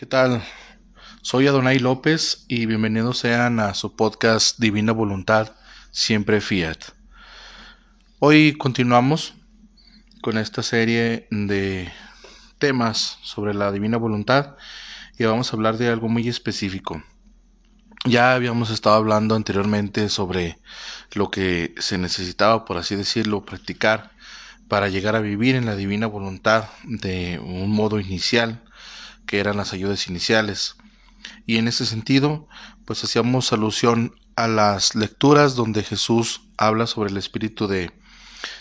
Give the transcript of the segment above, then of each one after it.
¿Qué tal? Soy Adonai López y bienvenidos sean a su podcast Divina Voluntad, siempre Fiat. Hoy continuamos con esta serie de temas sobre la Divina Voluntad y vamos a hablar de algo muy específico. Ya habíamos estado hablando anteriormente sobre lo que se necesitaba, por así decirlo, practicar para llegar a vivir en la divina voluntad de un modo inicial que eran las ayudas iniciales. Y en ese sentido, pues hacíamos alusión a las lecturas donde Jesús habla sobre el espíritu de,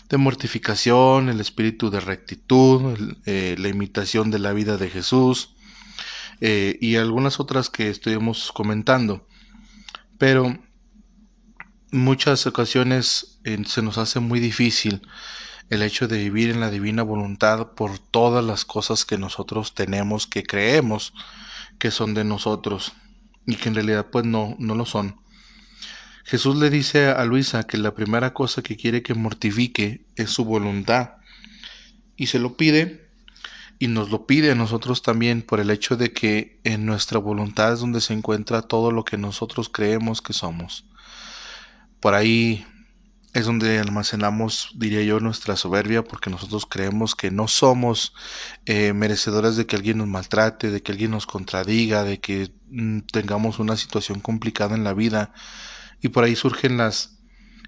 de mortificación, el espíritu de rectitud, eh, la imitación de la vida de Jesús eh, y algunas otras que estuvimos comentando. Pero muchas ocasiones eh, se nos hace muy difícil el hecho de vivir en la divina voluntad por todas las cosas que nosotros tenemos, que creemos que son de nosotros y que en realidad pues no, no lo son. Jesús le dice a Luisa que la primera cosa que quiere que mortifique es su voluntad y se lo pide y nos lo pide a nosotros también por el hecho de que en nuestra voluntad es donde se encuentra todo lo que nosotros creemos que somos. Por ahí es donde almacenamos, diría yo, nuestra soberbia, porque nosotros creemos que no somos eh, merecedores de que alguien nos maltrate, de que alguien nos contradiga, de que mm, tengamos una situación complicada en la vida. Y por ahí surgen las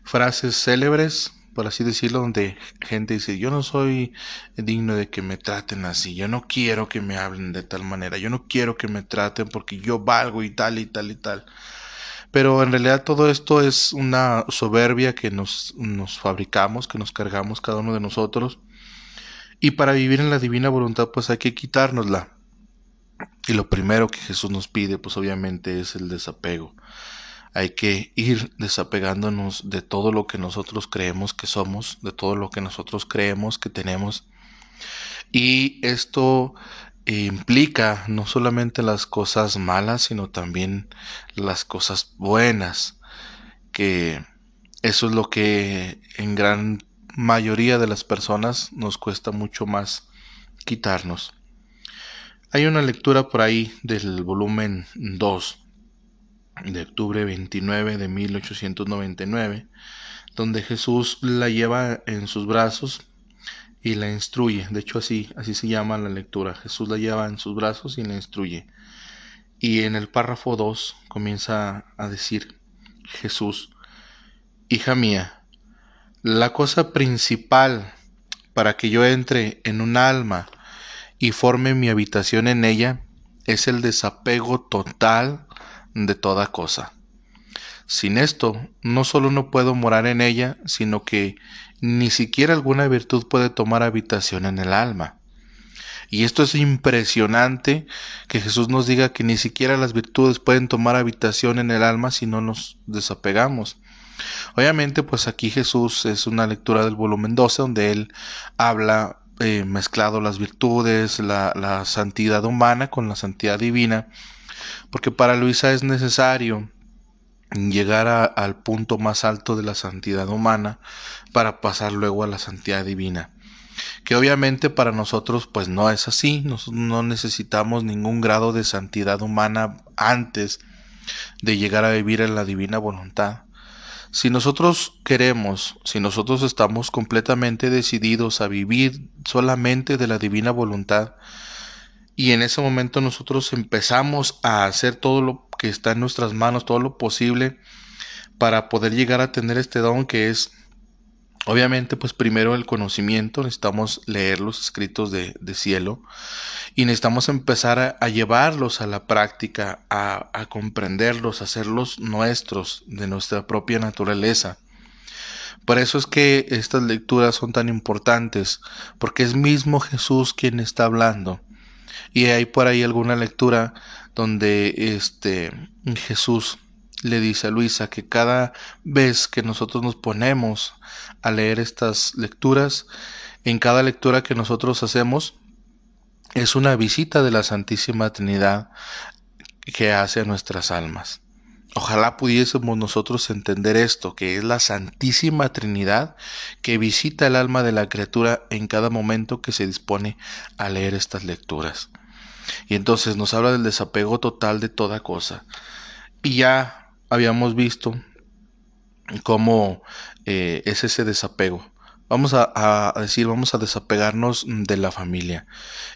frases célebres, por así decirlo, donde gente dice, yo no soy digno de que me traten así, yo no quiero que me hablen de tal manera, yo no quiero que me traten porque yo valgo y tal y tal y tal. Pero en realidad todo esto es una soberbia que nos, nos fabricamos, que nos cargamos cada uno de nosotros. Y para vivir en la divina voluntad pues hay que quitárnosla. Y lo primero que Jesús nos pide pues obviamente es el desapego. Hay que ir desapegándonos de todo lo que nosotros creemos que somos, de todo lo que nosotros creemos que tenemos. Y esto implica no solamente las cosas malas, sino también las cosas buenas, que eso es lo que en gran mayoría de las personas nos cuesta mucho más quitarnos. Hay una lectura por ahí del volumen 2 de octubre 29 de 1899, donde Jesús la lleva en sus brazos y la instruye. De hecho, así, así se llama la lectura. Jesús la lleva en sus brazos y la instruye. Y en el párrafo 2 comienza a decir Jesús, hija mía, la cosa principal para que yo entre en un alma y forme mi habitación en ella es el desapego total de toda cosa. Sin esto, no solo no puedo morar en ella, sino que ni siquiera alguna virtud puede tomar habitación en el alma. Y esto es impresionante que Jesús nos diga que ni siquiera las virtudes pueden tomar habitación en el alma si no nos desapegamos. Obviamente, pues aquí Jesús es una lectura del volumen 12 donde él habla eh, mezclado las virtudes, la, la santidad humana con la santidad divina, porque para Luisa es necesario llegar al punto más alto de la santidad humana para pasar luego a la santidad divina que obviamente para nosotros pues no es así, nosotros no necesitamos ningún grado de santidad humana antes de llegar a vivir en la divina voluntad. Si nosotros queremos, si nosotros estamos completamente decididos a vivir solamente de la divina voluntad, y en ese momento nosotros empezamos a hacer todo lo que está en nuestras manos, todo lo posible para poder llegar a tener este don que es Obviamente, pues primero el conocimiento, necesitamos leer los escritos de, cielo y necesitamos empezar a, llevarlos a la práctica, a, a, comprenderlos, a hacerlos nuestros, de nuestra propia naturaleza. Por eso es que estas lecturas son tan importantes, porque es mismo Jesús quien está hablando. Y hay por ahí alguna lectura donde este Jesús le dice a Luisa que cada vez que nosotros nos ponemos a leer estas lecturas, en cada lectura que nosotros hacemos, es una visita de la Santísima Trinidad que hace a nuestras almas. Ojalá pudiésemos nosotros entender esto, que es la Santísima Trinidad que visita el alma de la criatura en cada momento que se dispone a leer estas lecturas. Y entonces nos habla del desapego total de toda cosa. Y ya habíamos visto cómo eh, es ese desapego. Vamos a, decir, vamos a desapegarnos de la familia.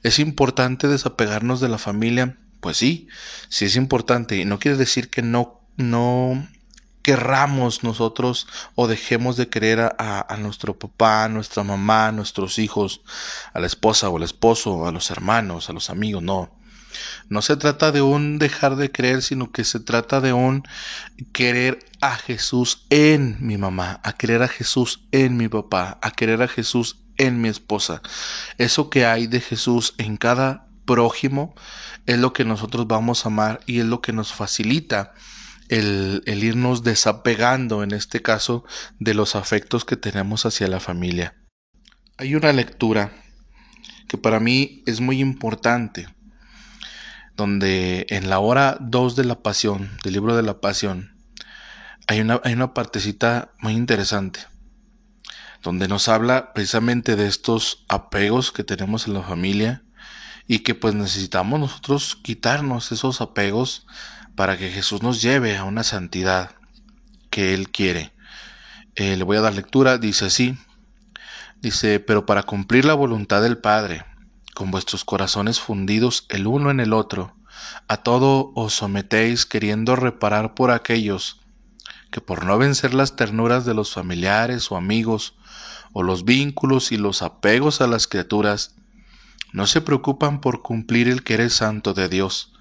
¿Es importante desapegarnos de la familia? Pues sí, sí es importante. Y no quiere decir que no, no querramos nosotros o dejemos de querer a, a, nuestro papá, a nuestra mamá, a nuestros hijos, a la esposa o el esposo, a los hermanos, a los amigos, no. No se trata de un dejar de creer, sino que se trata de un querer a Jesús en mi mamá, a querer a Jesús en mi papá, a querer a Jesús en mi esposa. Eso que hay de Jesús en cada prójimo es lo que nosotros vamos a amar y es lo que nos facilita el, irnos desapegando, en este caso, de los afectos que tenemos hacia la familia. Hay una lectura que para mí es muy importante donde en la hora 2 de la pasión, del libro de la pasión, hay una, hay una partecita muy interesante, donde nos habla precisamente de estos apegos que tenemos en la familia y que pues necesitamos nosotros quitarnos esos apegos para que Jesús nos lleve a una santidad que Él quiere. Eh, le voy a dar lectura, dice así, dice, pero para cumplir la voluntad del Padre, con vuestros corazones fundidos el uno en el otro, a todo os sometéis queriendo reparar por aquellos que por no vencer las ternuras de los familiares o amigos, o los vínculos y los apegos a las criaturas, no se preocupan por cumplir el querer santo de Dios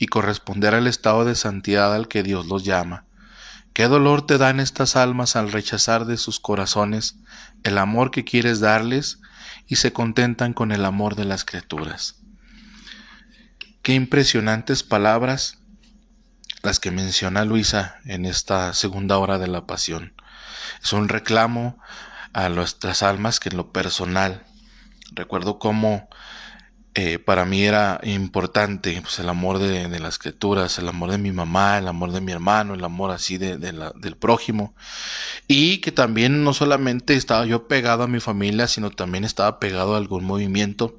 y corresponder al estado de santidad al que Dios los llama. ¿Qué dolor te dan estas almas al rechazar de sus corazones el amor que quieres darles y se contentan con el amor de las criaturas. Qué impresionantes palabras las que menciona Luisa en esta segunda hora de la pasión. Es un reclamo a nuestras almas que en lo personal recuerdo cómo eh, para mí era importante pues, el amor de, las criaturas, el amor de mi mamá, el amor de mi hermano, el amor así de, del prójimo. Y que también no solamente estaba yo pegado a mi familia, sino también estaba pegado a algún movimiento,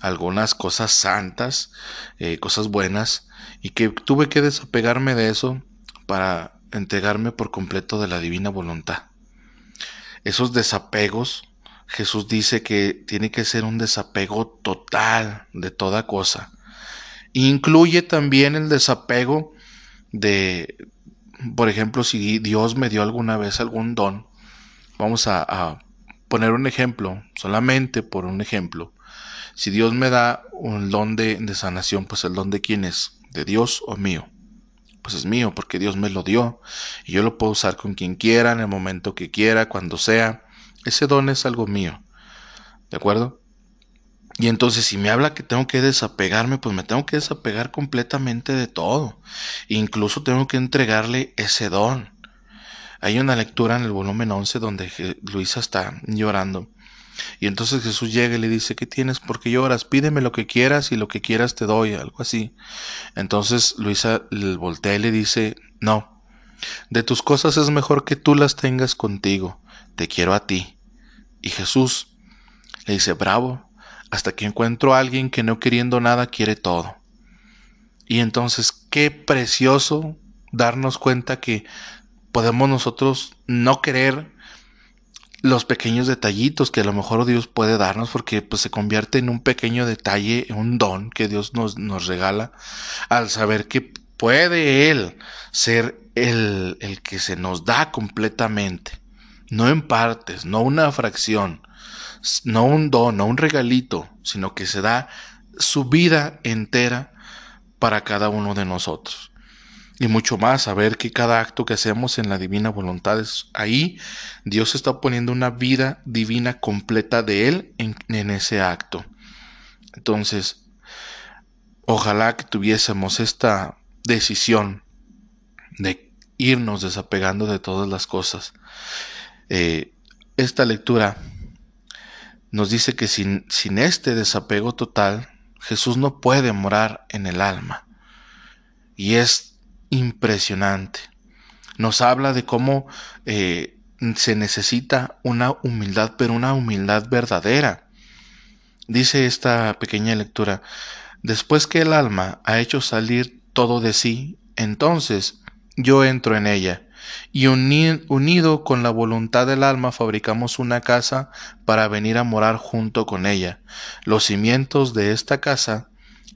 algunas cosas santas, eh, cosas buenas, y que tuve que desapegarme de eso para entregarme por completo de la divina voluntad. Esos desapegos Jesús dice que tiene que ser un desapego total de toda cosa. Incluye también el desapego de, por ejemplo, si Dios me dio alguna vez algún don, vamos a, poner un ejemplo, solamente por un ejemplo. Si Dios me da un don de, de sanación, pues el don de quién es, de Dios o mío pues es mío porque Dios me lo dio y yo lo puedo usar con quien quiera, en el momento que quiera, cuando sea. Ese don es algo mío. ¿De acuerdo? Y entonces si me habla que tengo que desapegarme, pues me tengo que desapegar completamente de todo. incluso tengo que entregarle ese don. Hay una lectura en el volumen 11 donde Luisa está llorando. Y entonces Jesús llega y le dice, ¿qué tienes? ¿Por qué lloras? Pídeme lo que quieras y lo que quieras te doy, algo así. Entonces Luisa le voltea y le dice, no, de tus cosas es mejor que tú las tengas contigo te quiero a ti. Y Jesús le dice, bravo, hasta que encuentro a alguien que no queriendo nada quiere todo. Y entonces, qué precioso darnos cuenta que podemos nosotros no querer los pequeños detallitos que a lo mejor Dios puede darnos porque pues se convierte en un pequeño detalle, un don que Dios nos, nos regala al saber que puede Él ser el, el que se nos da completamente no en partes, no una fracción, no un don, no un regalito, sino que se da su vida entera para cada uno de nosotros. Y mucho más, saber que cada acto que hacemos en la divina voluntad es ahí, Dios está poniendo una vida divina completa de Él en, en ese acto. Entonces, ojalá que tuviésemos esta decisión de irnos desapegando de todas las cosas eh, esta lectura nos dice que sin, este desapego total, Jesús no puede morar en el alma. Y es impresionante. Nos habla de cómo eh, se necesita una humildad, pero una humildad verdadera. Dice esta pequeña lectura, Después que el alma ha hecho salir todo de sí, entonces yo entro en ella, y unido con la voluntad del alma fabricamos una casa para venir a morar junto con ella. Los cimientos de esta casa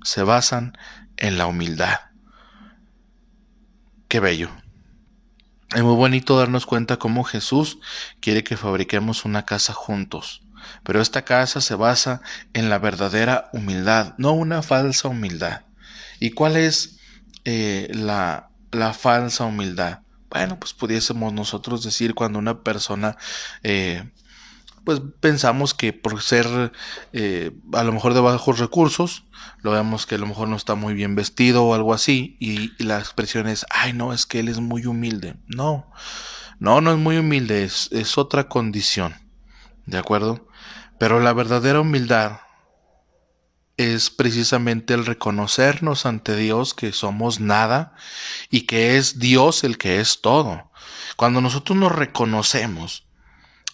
se basan en la humildad. Qué bello. Es muy bonito darnos cuenta cómo Jesús quiere que fabriquemos una casa juntos. Pero esta casa se basa en la verdadera humildad, no una falsa humildad. ¿Y cuál es eh, la, la falsa humildad? Bueno, pues pudiésemos nosotros decir cuando una persona, eh, pues pensamos que por ser eh, a lo mejor de bajos recursos, lo vemos que a lo mejor no está muy bien vestido o algo así, y, la expresión es, ay no, es que él es muy humilde. No, no, no es muy humilde, es, es otra condición, ¿de acuerdo? Pero la verdadera humildad es precisamente el reconocernos ante Dios que somos nada y que es Dios el que es todo. Cuando nosotros nos reconocemos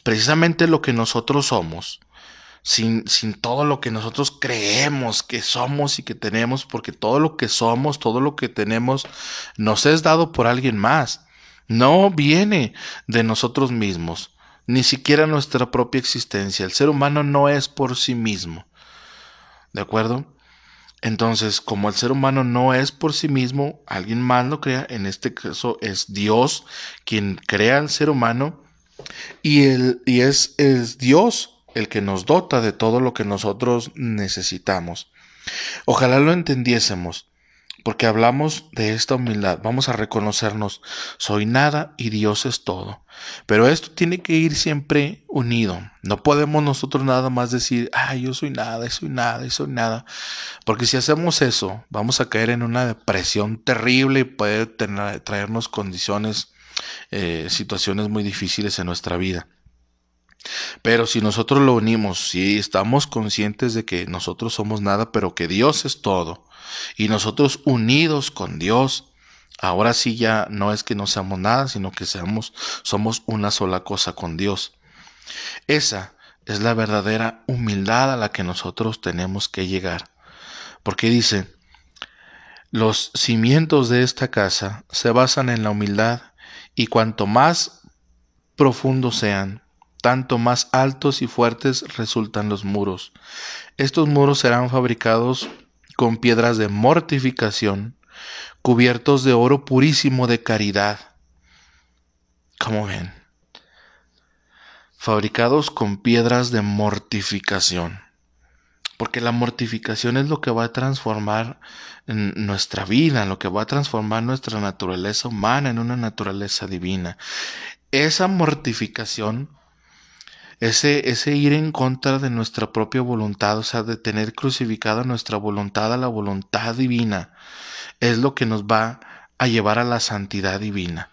precisamente lo que nosotros somos, sin, sin, todo lo que nosotros creemos que somos y que tenemos, porque todo lo que somos, todo lo que tenemos, nos es dado por alguien más. No viene de nosotros mismos, ni siquiera nuestra propia existencia. El ser humano no es por sí mismo. ¿De acuerdo? Entonces, como el ser humano no es por sí mismo, alguien más lo crea, en este caso es Dios quien crea al ser humano y, y es, es Dios el que nos dota de todo lo que nosotros necesitamos. Ojalá lo entendiésemos porque hablamos de esta humildad, vamos a reconocernos, soy nada y Dios es todo. Pero esto tiene que ir siempre unido. No podemos nosotros nada más decir, ah, yo soy nada, soy nada, soy nada. Porque si hacemos eso, vamos a caer en una depresión terrible y puede traernos condiciones, eh, situaciones muy difíciles en nuestra vida. Pero si nosotros lo unimos, si estamos conscientes de que nosotros somos nada, pero que Dios es todo, y nosotros unidos con Dios, ahora sí ya no es que no seamos nada, sino que seamos, somos una sola cosa con Dios. Esa es la verdadera humildad a la que nosotros tenemos que llegar. Porque dice, los cimientos de esta casa se basan en la humildad y cuanto más profundos sean, tanto más altos y fuertes resultan los muros. Estos muros serán fabricados con piedras de mortificación, cubiertos de oro purísimo de caridad. ¿Cómo ven? Fabricados con piedras de mortificación. Porque la mortificación es lo que va a transformar nuestra vida, lo que va a transformar nuestra naturaleza humana en una naturaleza divina. Esa mortificación ese, ese ir en contra de nuestra propia voluntad, o sea, de tener crucificada nuestra voluntad a la voluntad divina, es lo que nos va a llevar a la santidad divina.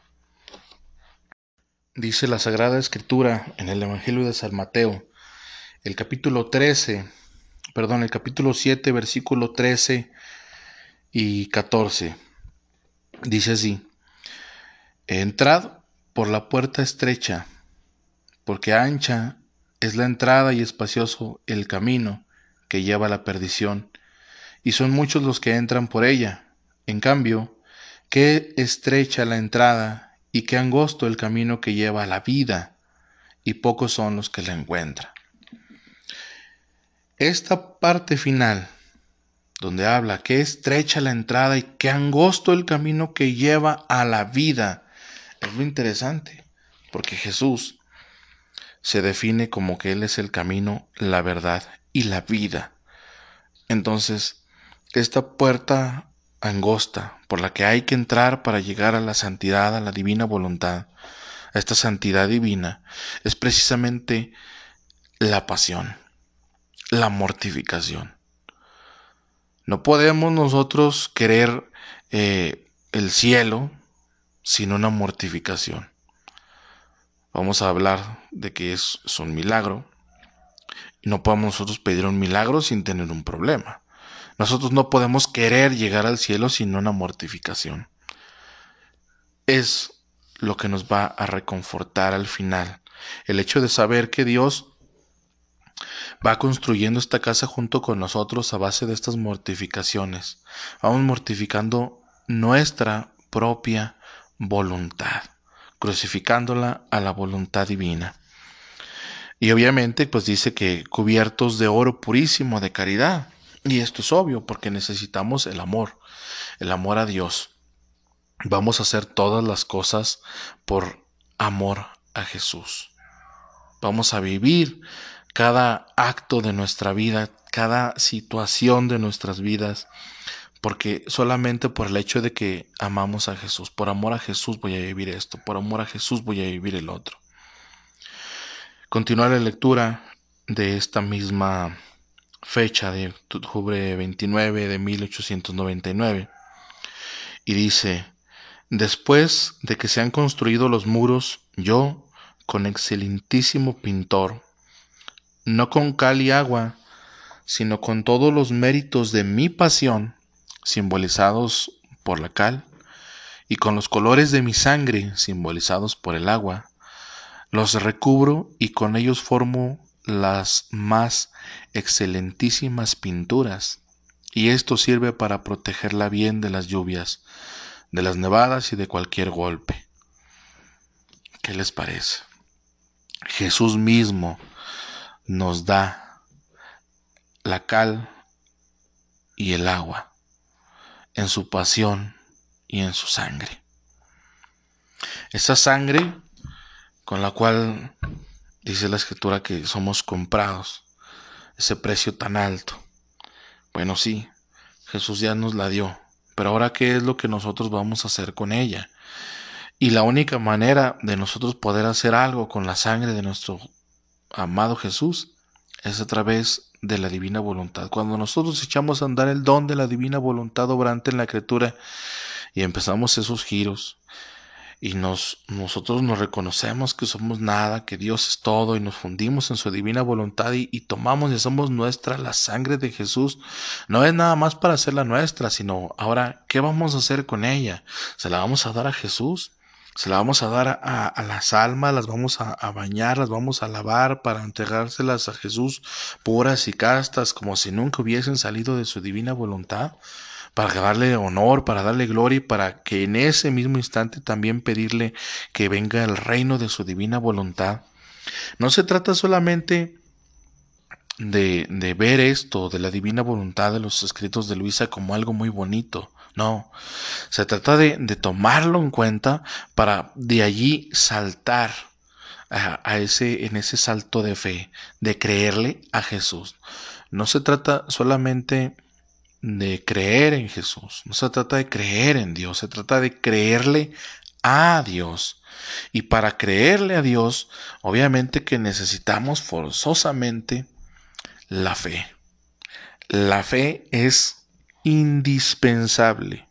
Dice la Sagrada Escritura en el Evangelio de San Mateo, el capítulo 13, perdón, el capítulo 7, versículo 13 y 14. Dice así, entrad por la puerta estrecha, porque ancha es la entrada y espacioso el camino que lleva a la perdición, y son muchos los que entran por ella. En cambio, qué estrecha la entrada y qué angosto el camino que lleva a la vida, y pocos son los que la encuentran. Esta parte final, donde habla qué estrecha la entrada y qué angosto el camino que lleva a la vida, es muy interesante, porque Jesús se define como que Él es el camino, la verdad y la vida. Entonces, esta puerta angosta por la que hay que entrar para llegar a la santidad, a la divina voluntad, a esta santidad divina, es precisamente la pasión, la mortificación. No podemos nosotros querer eh, el cielo sin una mortificación. Vamos a hablar de que es, un milagro. No podemos nosotros pedir un milagro sin tener un problema. Nosotros no podemos querer llegar al cielo sin una mortificación. Es lo que nos va a reconfortar al final. El hecho de saber que Dios va construyendo esta casa junto con nosotros a base de estas mortificaciones. Vamos mortificando nuestra propia voluntad, crucificándola a la voluntad divina. Y obviamente pues dice que cubiertos de oro purísimo de caridad. Y esto es obvio porque necesitamos el amor, el amor a Dios. Vamos a hacer todas las cosas por amor a Jesús. Vamos a vivir cada acto de nuestra vida, cada situación de nuestras vidas, porque solamente por el hecho de que amamos a Jesús, por amor a Jesús voy a vivir esto, por amor a Jesús voy a vivir el otro. Continuar la lectura de esta misma fecha de octubre 29 de 1899 y dice, después de que se han construido los muros, yo, con excelentísimo pintor, no con cal y agua, sino con todos los méritos de mi pasión, simbolizados por la cal, y con los colores de mi sangre, simbolizados por el agua, los recubro y con ellos formo las más excelentísimas pinturas, y esto sirve para protegerla bien de las lluvias, de las nevadas y de cualquier golpe. ¿Qué les parece? Jesús mismo nos da la cal y el agua en su pasión y en su sangre. Esa sangre con la cual dice la escritura que somos comprados, ese precio tan alto. Bueno, sí, Jesús ya nos la dio, pero ahora qué es lo que nosotros vamos a hacer con ella? Y la única manera de nosotros poder hacer algo con la sangre de nuestro amado Jesús es a través de la divina voluntad. Cuando nosotros echamos a andar el don de la divina voluntad obrante en la criatura y empezamos esos giros y nos, nosotros nos reconocemos que somos nada, que Dios es todo y nos fundimos en su divina voluntad y, tomamos y somos nuestra la sangre de Jesús, no es nada más para hacerla nuestra, sino ahora, ¿qué vamos a hacer con ella? ¿Se la vamos a dar a Jesús? Se la vamos a dar a, las almas, las vamos a, bañar, las vamos a lavar para entregárselas a Jesús puras y castas, como si nunca hubiesen salido de su divina voluntad, para darle honor, para darle gloria y para que en ese mismo instante también pedirle que venga el reino de su divina voluntad. No se trata solamente de, de ver esto, de la divina voluntad de los escritos de Luisa como algo muy bonito, no, se trata de, tomarlo en cuenta para de allí saltar a, ese, en ese salto de fe, de creerle a Jesús. No se trata solamente de creer en Jesús, no se trata de creer en Dios, se trata de creerle a Dios. Y para creerle a Dios, obviamente que necesitamos forzosamente la fe. La fe es indispensable.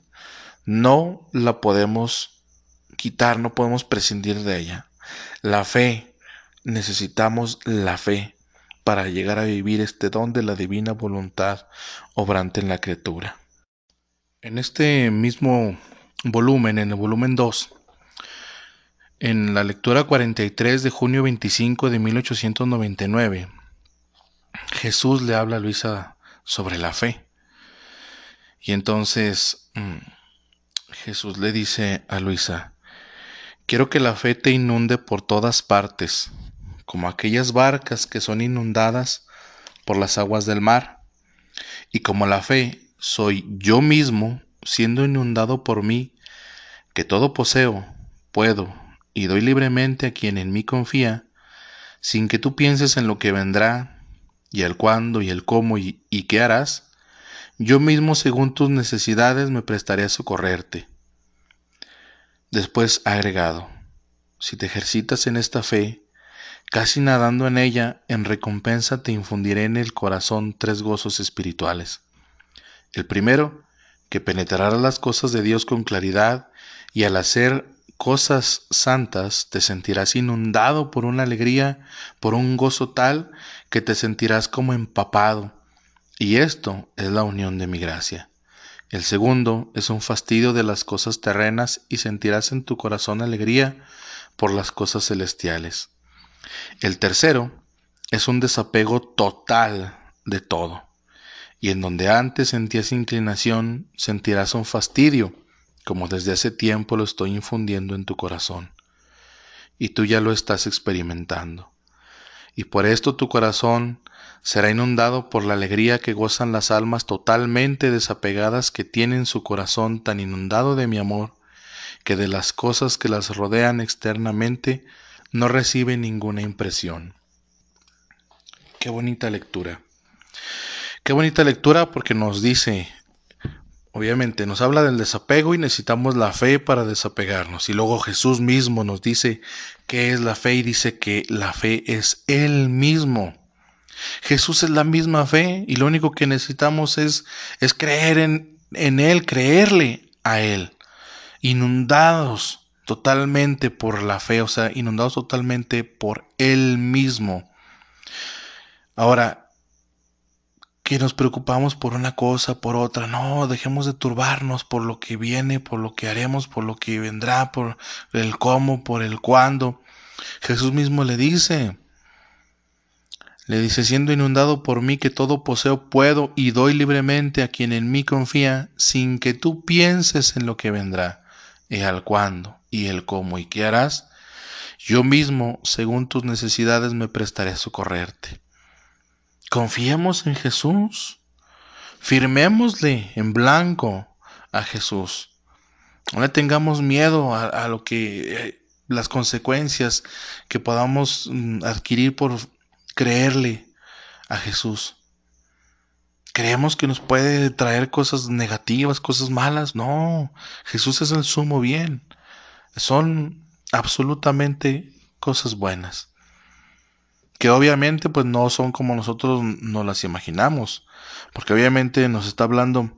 No la podemos quitar, no podemos prescindir de ella. La fe, necesitamos la fe para llegar a vivir este don de la divina voluntad obrante en la criatura. En este mismo volumen, en el volumen 2, en la lectura 43 de junio 25 de 1899, Jesús le habla a Luisa sobre la fe. Y entonces mm, Jesús le dice a Luisa, quiero que la fe te inunde por todas partes, como aquellas barcas que son inundadas por las aguas del mar. Y como la fe soy yo mismo siendo inundado por mí, que todo poseo, puedo y doy libremente a quien en mí confía, sin que tú pienses en lo que vendrá, y el cuándo y el cómo y, y qué harás, yo mismo según tus necesidades me prestaré a socorrerte. Después agregado, si te ejercitas en esta fe, casi nadando en ella, en recompensa te infundiré en el corazón tres gozos espirituales. El primero, que penetrarás las cosas de Dios con claridad y al hacer cosas santas te sentirás inundado por una alegría, por un gozo tal que te sentirás como empapado y esto es la unión de mi gracia. El segundo es un fastidio de las cosas terrenas y sentirás en tu corazón alegría por las cosas celestiales. El tercero es un desapego total de todo. Y en donde antes sentías inclinación, sentirás un fastidio, como desde hace tiempo lo estoy infundiendo en tu corazón. Y tú ya lo estás experimentando. Y por esto tu corazón será inundado por la alegría que gozan las almas totalmente desapegadas que tienen su corazón tan inundado de mi amor, que de las cosas que las rodean externamente no reciben ninguna impresión. Qué bonita lectura. Qué bonita lectura porque nos dice, obviamente, nos habla del desapego y necesitamos la fe para desapegarnos. Y luego Jesús mismo nos dice qué es la fe y dice que la fe es Él mismo. Jesús es la misma fe y lo único que necesitamos es, es creer en, en Él, creerle a Él. Inundados totalmente por la fe, o sea, inundados totalmente por Él mismo. Ahora, que nos preocupamos por una cosa, por otra, no, dejemos de turbarnos por lo que viene, por lo que haremos, por lo que vendrá, por el cómo, por el cuándo. Jesús mismo le dice, le dice, siendo inundado por mí que todo poseo, puedo y doy libremente a quien en mí confía, sin que tú pienses en lo que vendrá, y al cuándo, y el cómo, y qué harás. Yo mismo, según tus necesidades, me prestaré a socorrerte. Confiemos en Jesús. Firmémosle en blanco a Jesús. No le tengamos miedo a, lo que eh, las consecuencias que podamos mm, adquirir por creerle a Jesús. Creemos que nos puede traer cosas negativas, cosas malas. No, Jesús es el sumo bien. Son absolutamente cosas buenas. Que obviamente pues no son como nosotros nos las imaginamos. Porque obviamente nos está hablando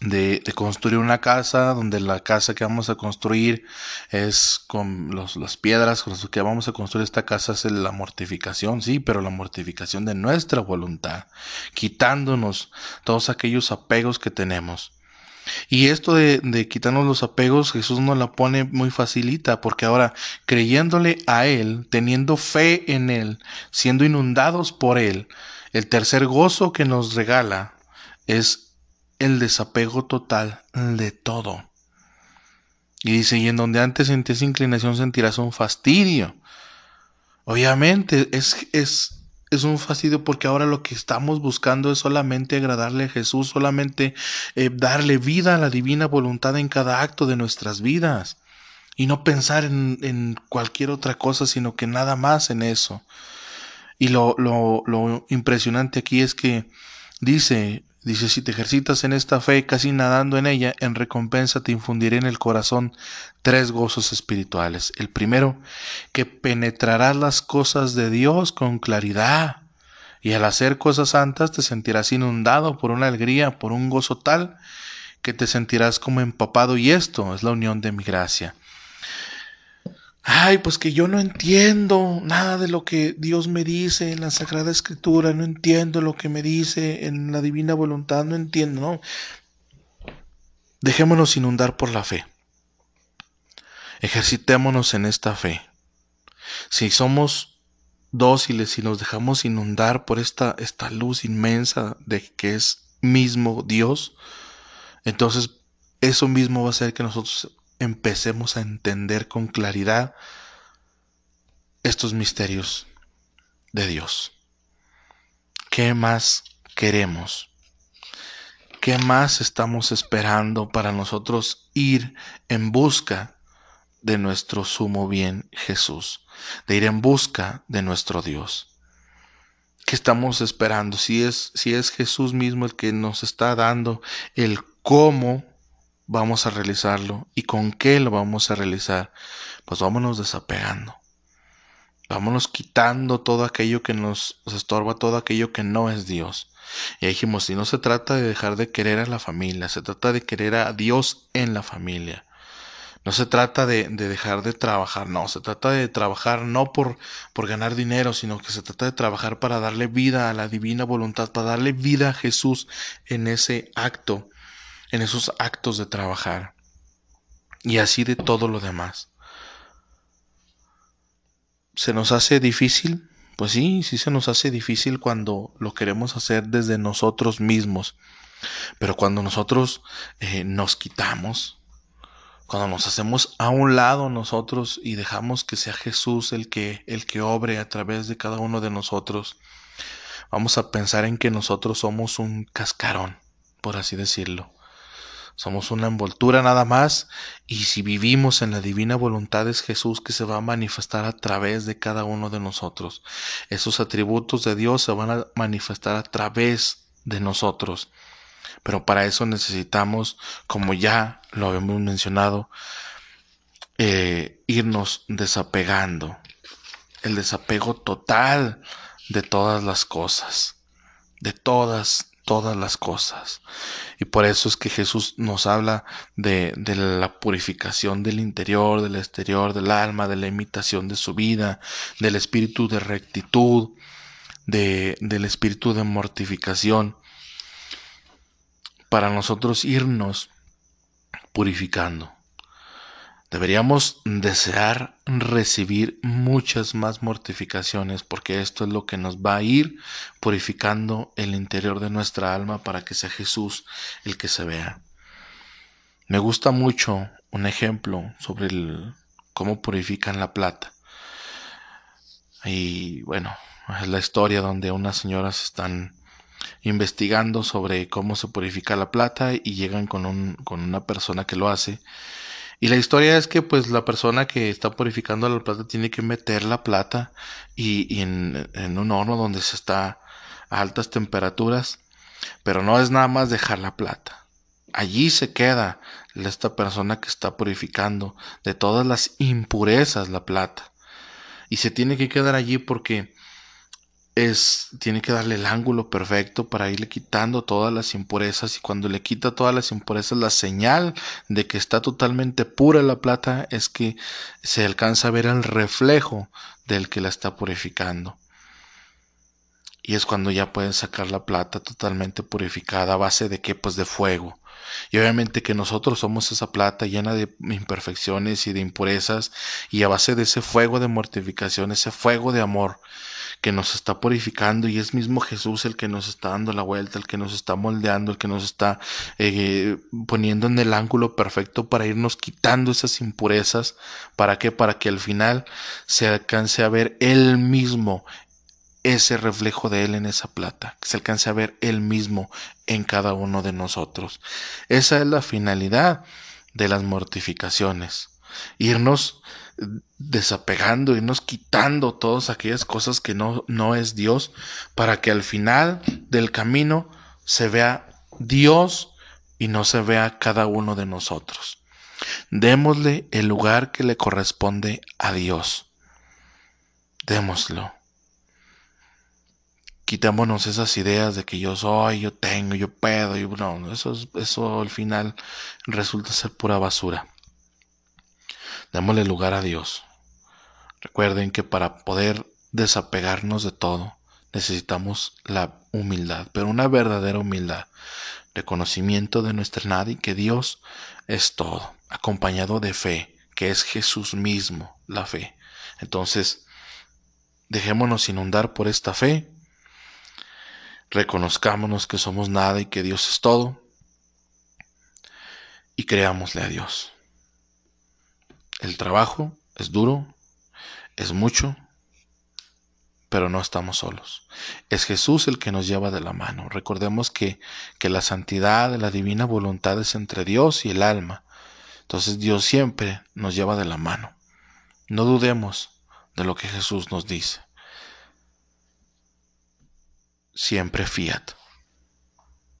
de, construir una casa, donde la casa que vamos a construir es con las piedras con las que vamos a construir esta casa es la mortificación, sí, pero la mortificación de nuestra voluntad, quitándonos todos aquellos apegos que tenemos. Y esto de, de, quitarnos los apegos, Jesús nos la pone muy facilita, porque ahora creyéndole a Él, teniendo fe en Él, siendo inundados por Él, el tercer gozo que nos regala es el desapego total de todo. Y dice, y en donde antes sentías inclinación sentirás un fastidio. Obviamente es, es, es un fastidio porque ahora lo que estamos buscando es solamente agradarle a Jesús, solamente eh, darle vida a la divina voluntad en cada acto de nuestras vidas. Y no pensar en, en cualquier otra cosa, sino que nada más en eso. Y lo, lo, lo impresionante aquí es que dice, Dice, si te ejercitas en esta fe, casi nadando en ella, en recompensa te infundiré en el corazón tres gozos espirituales. El primero, que penetrarás las cosas de Dios con claridad. Y al hacer cosas santas te sentirás inundado por una alegría, por un gozo tal, que te sentirás como empapado y esto es la unión de mi gracia ay, pues que yo no entiendo nada de lo que Dios me dice en la Sagrada Escritura, no entiendo lo que me dice en la divina voluntad, no entiendo, no. Dejémonos inundar por la fe. Ejercitémonos en esta fe. Si somos dóciles y nos dejamos inundar por esta, esta luz inmensa de que es mismo Dios, entonces eso mismo va a hacer que nosotros empecemos a entender con claridad estos misterios de Dios. ¿Qué más queremos? ¿Qué más estamos esperando para nosotros ir en busca de nuestro sumo bien Jesús? De ir en busca de nuestro Dios. ¿Qué estamos esperando? Si es, si es Jesús mismo el que nos está dando el cómo vamos a realizarlo y con qué lo vamos a realizar, pues vámonos desapegando. Vámonos quitando todo aquello que nos, estorba, todo aquello que no es Dios. Y dijimos, si no se trata de dejar de querer a la familia, se trata de querer a Dios en la familia. No se trata de, de, dejar de trabajar, no, se trata de trabajar no por, por ganar dinero, sino que se trata de trabajar para darle vida a la divina voluntad, para darle vida a Jesús en ese acto en esos actos de trabajar y así de todo lo demás. Se nos hace difícil Pues sí, sí se nos hace difícil cuando lo queremos hacer desde nosotros mismos. Pero cuando nosotros eh, nos quitamos, cuando nos hacemos a un lado nosotros y dejamos que sea Jesús el que, el que obre a través de cada uno de nosotros, vamos a pensar en que nosotros somos un cascarón, por así decirlo. Somos una envoltura nada más y si vivimos en la divina voluntad es Jesús que se va a manifestar a través de cada uno de nosotros. Esos atributos de Dios se van a manifestar a través de nosotros. Pero para eso necesitamos, como ya lo hemos mencionado, eh, irnos desapegando. El desapego total de todas las cosas. De todas todas las cosas. Y por eso es que Jesús nos habla de, de, la purificación del interior, del exterior, del alma, de la imitación de su vida, del espíritu de rectitud, de, del espíritu de mortificación, para nosotros irnos purificando. Deberíamos desear recibir muchas más mortificaciones porque esto es lo que nos va a ir purificando el interior de nuestra alma para que sea Jesús el que se vea. Me gusta mucho un ejemplo sobre el, cómo purifican la plata. Y bueno, es la historia donde unas señoras están investigando sobre cómo se purifica la plata y llegan con, un, con una persona que lo hace y la historia es que pues la persona que está purificando la plata tiene que meter la plata y, en, en, un horno donde se está a altas temperaturas, pero no es nada más dejar la plata. Allí se queda esta persona que está purificando de todas las impurezas la plata. Y se tiene que quedar allí porque es, tiene que darle el ángulo perfecto para irle quitando todas las impurezas y cuando le quita todas las impurezas la señal de que está totalmente pura la plata es que se alcanza a ver el reflejo del que la está purificando. Y es cuando ya pueden sacar la plata totalmente purificada a base de qué pues de fuego. Y obviamente que nosotros somos esa plata llena de imperfecciones y de impurezas y a base de ese fuego de mortificación, ese fuego de amor, que nos está purificando y es mismo Jesús el que nos está dando la vuelta, el que nos está moldeando, el que nos está eh, poniendo en el ángulo perfecto para irnos quitando esas impurezas. ¿Para qué? Para que al final se alcance a ver Él mismo ese reflejo de Él en esa plata, que se alcance a ver Él mismo en cada uno de nosotros. Esa es la finalidad de las mortificaciones. Irnos desapegando, irnos quitando todas aquellas cosas que no, no es Dios, para que al final del camino se vea Dios y no se vea cada uno de nosotros. Démosle el lugar que le corresponde a Dios. Démoslo. Quitémonos esas ideas de que yo soy, yo tengo, yo puedo, y no, eso, eso al final resulta ser pura basura. Démosle lugar a Dios. Recuerden que para poder desapegarnos de todo necesitamos la humildad, pero una verdadera humildad, reconocimiento de nuestra nada y que Dios es todo, acompañado de fe, que es Jesús mismo, la fe. Entonces, dejémonos inundar por esta fe, reconozcámonos que somos nada y que Dios es todo, y creámosle a Dios. El trabajo es duro, es mucho, pero no estamos solos. Es Jesús el que nos lleva de la mano. Recordemos que, que la santidad, la divina voluntad es entre Dios y el alma. Entonces Dios siempre nos lleva de la mano. No dudemos de lo que Jesús nos dice. Siempre fiat.